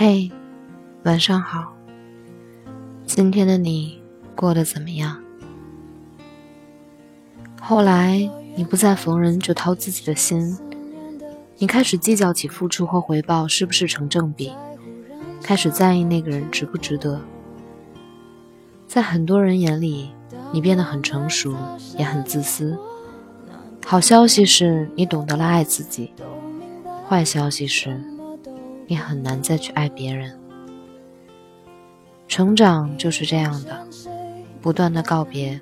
嘿，晚上好。今天的你过得怎么样？后来你不再逢人就掏自己的心，你开始计较起付出和回报是不是成正比，开始在意那个人值不值得。在很多人眼里，你变得很成熟，也很自私。好消息是你懂得了爱自己，坏消息是。你很难再去爱别人。成长就是这样的，不断的告别，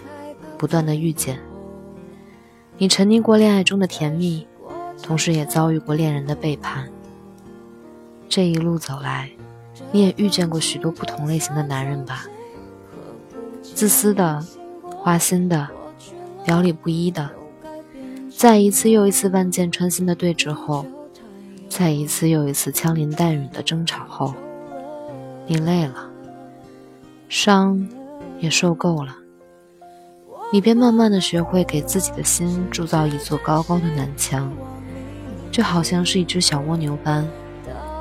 不断的遇见。你沉溺过恋爱中的甜蜜，同时也遭遇过恋人的背叛。这一路走来，你也遇见过许多不同类型的男人吧？自私的，花心的，表里不一的，在一次又一次万箭穿心的对峙后。在一次又一次枪林弹雨的争吵后，你累了，伤也受够了，你便慢慢的学会给自己的心铸造一座高高的南墙，就好像是一只小蜗牛般，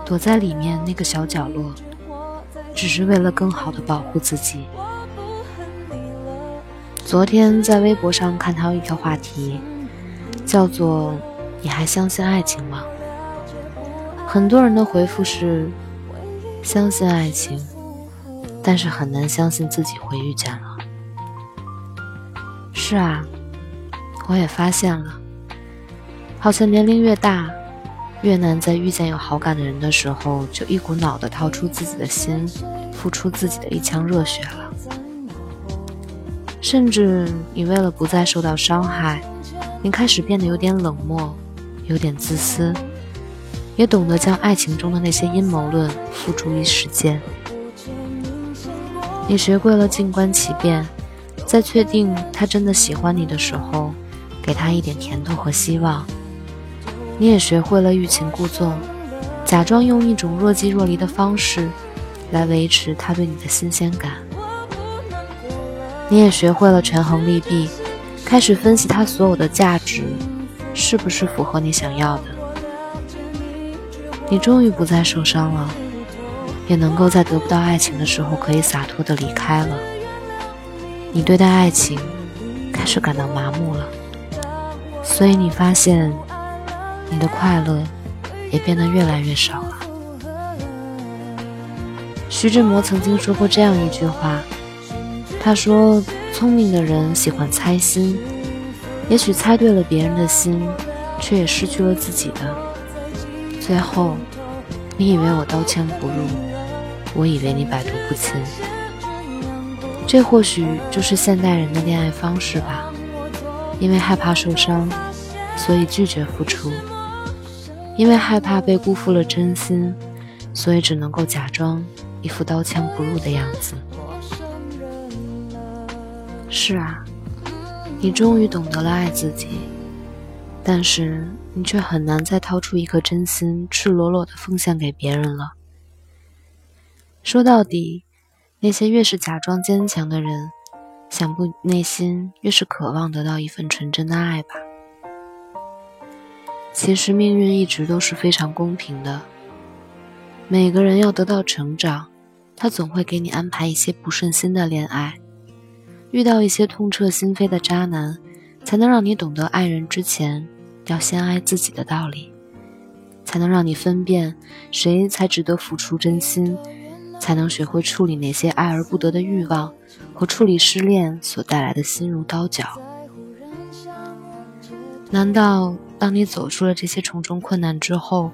躲在里面那个小角落，只是为了更好的保护自己。昨天在微博上看到一条话题，叫做“你还相信爱情吗？”很多人的回复是相信爱情，但是很难相信自己会遇见了。是啊，我也发现了，好像年龄越大，越难在遇见有好感的人的时候，就一股脑的掏出自己的心，付出自己的一腔热血了。甚至你为了不再受到伤害，你开始变得有点冷漠，有点自私。也懂得将爱情中的那些阴谋论付诸于实践。你学会了静观其变，在确定他真的喜欢你的时候，给他一点甜头和希望。你也学会了欲擒故纵，假装用一种若即若离的方式来维持他对你的新鲜感。你也学会了权衡利弊，开始分析他所有的价值是不是符合你想要的。你终于不再受伤了，也能够在得不到爱情的时候可以洒脱的离开了。你对待爱情开始感到麻木了，所以你发现你的快乐也变得越来越少了。徐志摩曾经说过这样一句话，他说：“聪明的人喜欢猜心，也许猜对了别人的心，却也失去了自己的。”最后，你以为我刀枪不入，我以为你百毒不侵，这或许就是现代人的恋爱方式吧。因为害怕受伤，所以拒绝付出；因为害怕被辜负了真心，所以只能够假装一副刀枪不入的样子。是啊，你终于懂得了爱自己。但是你却很难再掏出一颗真心，赤裸裸的奉献给别人了。说到底，那些越是假装坚强的人，想不内心越是渴望得到一份纯真的爱吧。其实命运一直都是非常公平的，每个人要得到成长，他总会给你安排一些不顺心的恋爱，遇到一些痛彻心扉的渣男，才能让你懂得爱人之前。要先爱自己的道理，才能让你分辨谁才值得付出真心，才能学会处理那些爱而不得的欲望，和处理失恋所带来的心如刀绞。难道当你走出了这些重重困难之后，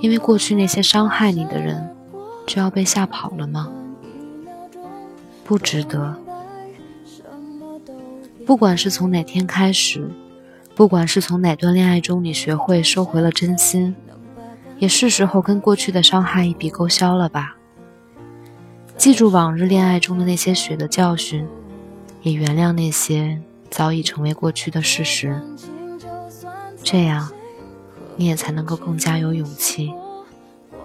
因为过去那些伤害你的人，就要被吓跑了吗？不值得。不管是从哪天开始。不管是从哪段恋爱中，你学会收回了真心，也是时候跟过去的伤害一笔勾销了吧。记住往日恋爱中的那些血的教训，也原谅那些早已成为过去的事实。这样，你也才能够更加有勇气，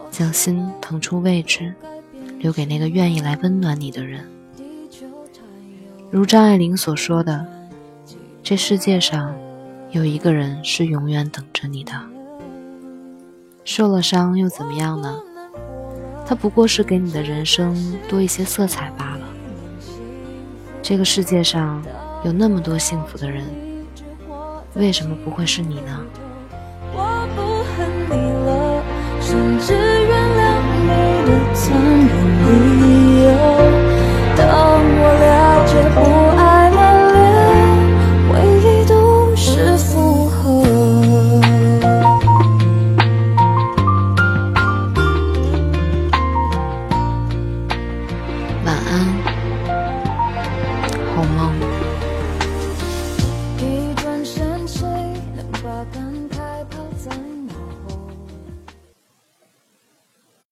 将心腾出位置，留给那个愿意来温暖你的人。如张爱玲所说的，这世界上。有一个人是永远等着你的。受了伤又怎么样呢？他不过是给你的人生多一些色彩罢了。这个世界上有那么多幸福的人，为什么不会是你呢？